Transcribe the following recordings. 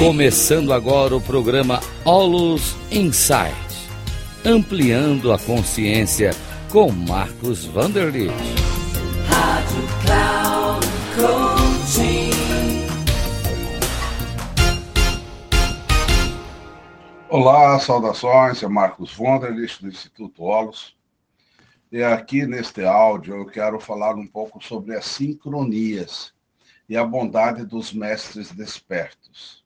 Começando agora o programa Olus Insight, ampliando a consciência com Marcos Vanderlitt. Rádio Cloud Coaching. Olá, saudações, é Marcos Vanderlitt do Instituto Olus. E aqui neste áudio eu quero falar um pouco sobre as sincronias e a bondade dos mestres despertos.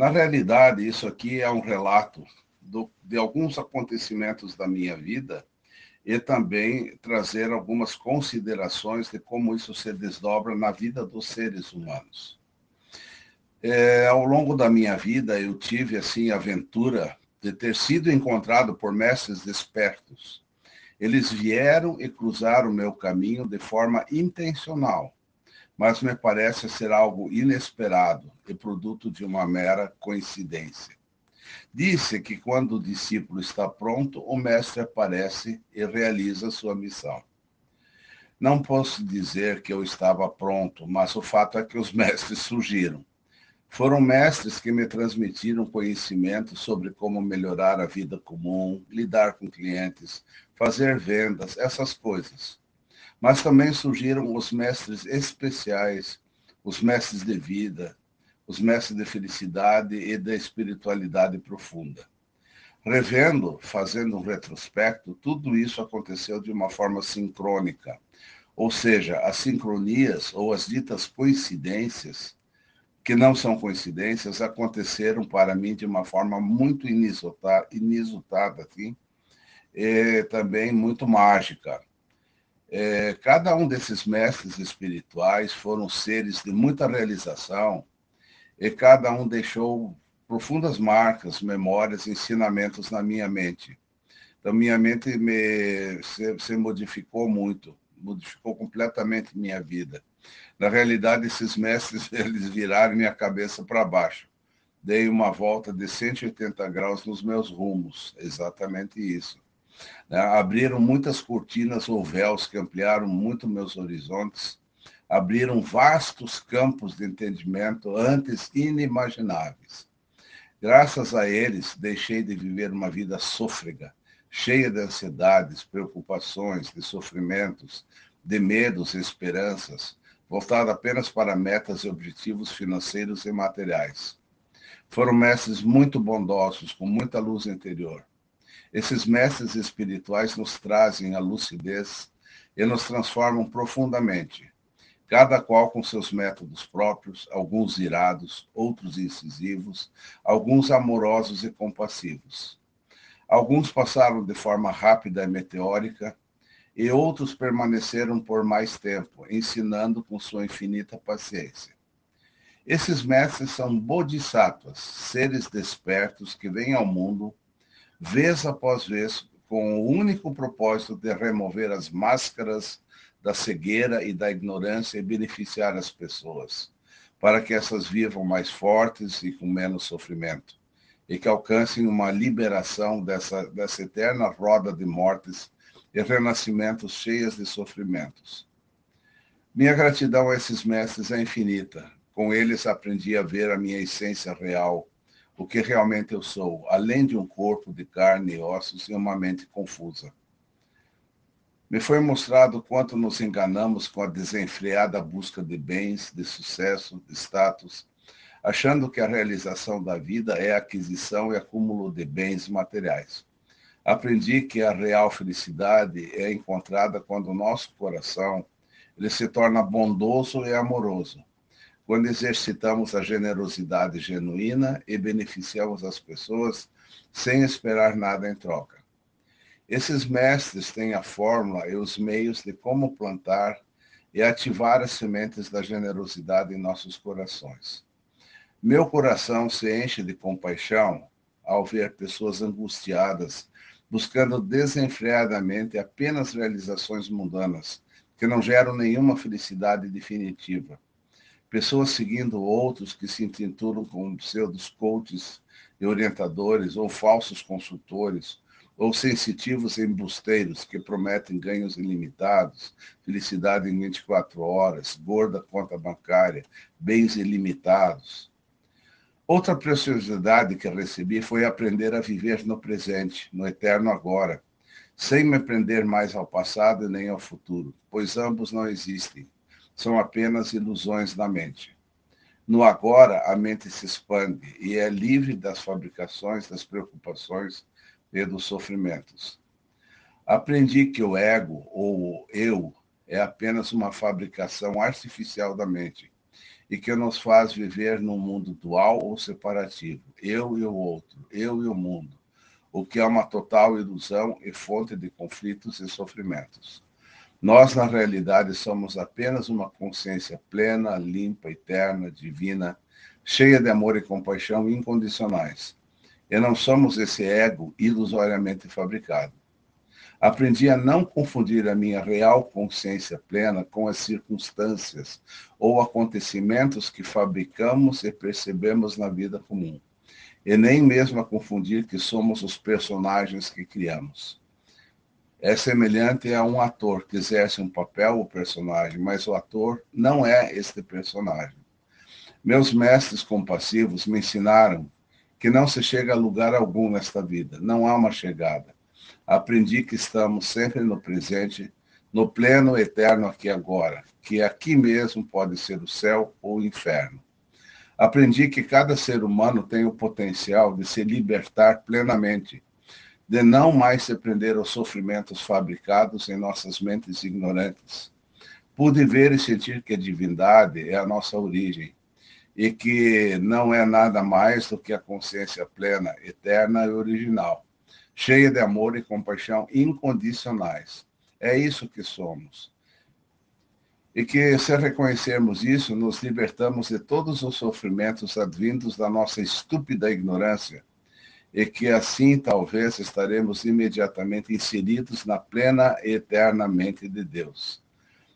Na realidade, isso aqui é um relato do, de alguns acontecimentos da minha vida e também trazer algumas considerações de como isso se desdobra na vida dos seres humanos. É, ao longo da minha vida, eu tive assim a aventura de ter sido encontrado por mestres despertos eles vieram e cruzaram o meu caminho de forma intencional, mas me parece ser algo inesperado e produto de uma mera coincidência. Disse que quando o discípulo está pronto, o mestre aparece e realiza sua missão. Não posso dizer que eu estava pronto, mas o fato é que os mestres surgiram. Foram mestres que me transmitiram conhecimento sobre como melhorar a vida comum, lidar com clientes, fazer vendas, essas coisas. Mas também surgiram os mestres especiais, os mestres de vida, os mestres de felicidade e da espiritualidade profunda. Revendo, fazendo um retrospecto, tudo isso aconteceu de uma forma sincrônica, ou seja, as sincronias ou as ditas coincidências que não são coincidências, aconteceram para mim de uma forma muito inusitada assim, e também muito mágica. É, cada um desses mestres espirituais foram seres de muita realização e cada um deixou profundas marcas, memórias, ensinamentos na minha mente. Então, minha mente me, se, se modificou muito, modificou completamente minha vida. Na realidade, esses mestres, eles viraram minha cabeça para baixo. Dei uma volta de 180 graus nos meus rumos, exatamente isso. Né? Abriram muitas cortinas ou véus que ampliaram muito meus horizontes, abriram vastos campos de entendimento antes inimagináveis. Graças a eles, deixei de viver uma vida sôfrega, cheia de ansiedades, preocupações, de sofrimentos, de medos e esperanças, voltada apenas para metas e objetivos financeiros e materiais. Foram mestres muito bondosos, com muita luz interior. Esses mestres espirituais nos trazem a lucidez e nos transformam profundamente, cada qual com seus métodos próprios, alguns irados, outros incisivos, alguns amorosos e compassivos. Alguns passaram de forma rápida e meteórica, e outros permaneceram por mais tempo, ensinando com sua infinita paciência. Esses mestres são bodhisattvas, seres despertos que vêm ao mundo, vez após vez, com o único propósito de remover as máscaras da cegueira e da ignorância e beneficiar as pessoas, para que essas vivam mais fortes e com menos sofrimento, e que alcancem uma liberação dessa, dessa eterna roda de mortes e renascimentos cheias de sofrimentos. Minha gratidão a esses mestres é infinita. Com eles aprendi a ver a minha essência real, o que realmente eu sou, além de um corpo de carne e ossos e uma mente confusa. Me foi mostrado quanto nos enganamos com a desenfreada busca de bens, de sucesso, de status, achando que a realização da vida é a aquisição e acúmulo de bens materiais. Aprendi que a real felicidade é encontrada quando o nosso coração ele se torna bondoso e amoroso, quando exercitamos a generosidade genuína e beneficiamos as pessoas sem esperar nada em troca. Esses mestres têm a fórmula e os meios de como plantar e ativar as sementes da generosidade em nossos corações. Meu coração se enche de compaixão ao ver pessoas angustiadas buscando desenfreadamente apenas realizações mundanas, que não geram nenhuma felicidade definitiva. Pessoas seguindo outros que se intitulam como pseudos coaches e orientadores, ou falsos consultores, ou sensitivos embusteiros que prometem ganhos ilimitados, felicidade em 24 horas, gorda conta bancária, bens ilimitados, Outra preciosidade que recebi foi aprender a viver no presente, no eterno agora, sem me prender mais ao passado nem ao futuro, pois ambos não existem, são apenas ilusões da mente. No agora, a mente se expande e é livre das fabricações, das preocupações e dos sofrimentos. Aprendi que o ego, ou eu, é apenas uma fabricação artificial da mente e que nos faz viver num mundo dual ou separativo, eu e o outro, eu e o mundo, o que é uma total ilusão e fonte de conflitos e sofrimentos. Nós, na realidade, somos apenas uma consciência plena, limpa, eterna, divina, cheia de amor e compaixão incondicionais. E não somos esse ego ilusoriamente fabricado. Aprendi a não confundir a minha real consciência plena com as circunstâncias ou acontecimentos que fabricamos e percebemos na vida comum, e nem mesmo a confundir que somos os personagens que criamos. É semelhante a um ator que exerce um papel ou personagem, mas o ator não é este personagem. Meus mestres compassivos me ensinaram que não se chega a lugar algum nesta vida, não há uma chegada aprendi que estamos sempre no presente, no pleno eterno aqui agora, que aqui mesmo pode ser o céu ou o inferno. Aprendi que cada ser humano tem o potencial de se libertar plenamente, de não mais se prender aos sofrimentos fabricados em nossas mentes ignorantes. Pude ver e sentir que a divindade é a nossa origem e que não é nada mais do que a consciência plena, eterna e original cheia de amor e compaixão incondicionais. É isso que somos. E que, se reconhecermos isso, nos libertamos de todos os sofrimentos advindos da nossa estúpida ignorância, e que assim talvez estaremos imediatamente inseridos na plena e eterna mente de Deus.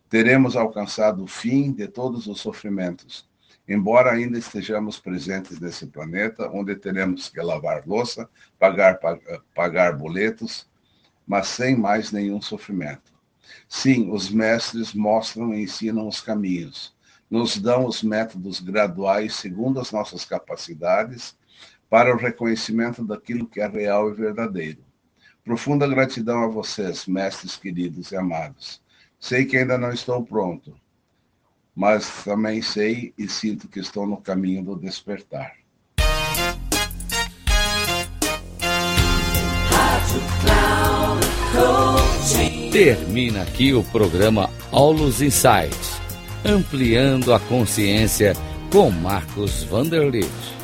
Teremos alcançado o fim de todos os sofrimentos embora ainda estejamos presentes nesse planeta, onde teremos que lavar louça, pagar, pagar boletos, mas sem mais nenhum sofrimento. Sim, os mestres mostram e ensinam os caminhos, nos dão os métodos graduais segundo as nossas capacidades para o reconhecimento daquilo que é real e verdadeiro. Profunda gratidão a vocês, mestres queridos e amados. Sei que ainda não estou pronto, mas também sei e sinto que estou no caminho do despertar. Termina aqui o programa Aulos Insights, ampliando a consciência com Marcos Vanderlitt.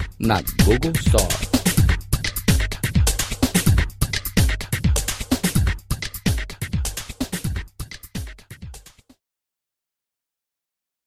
na Google Store.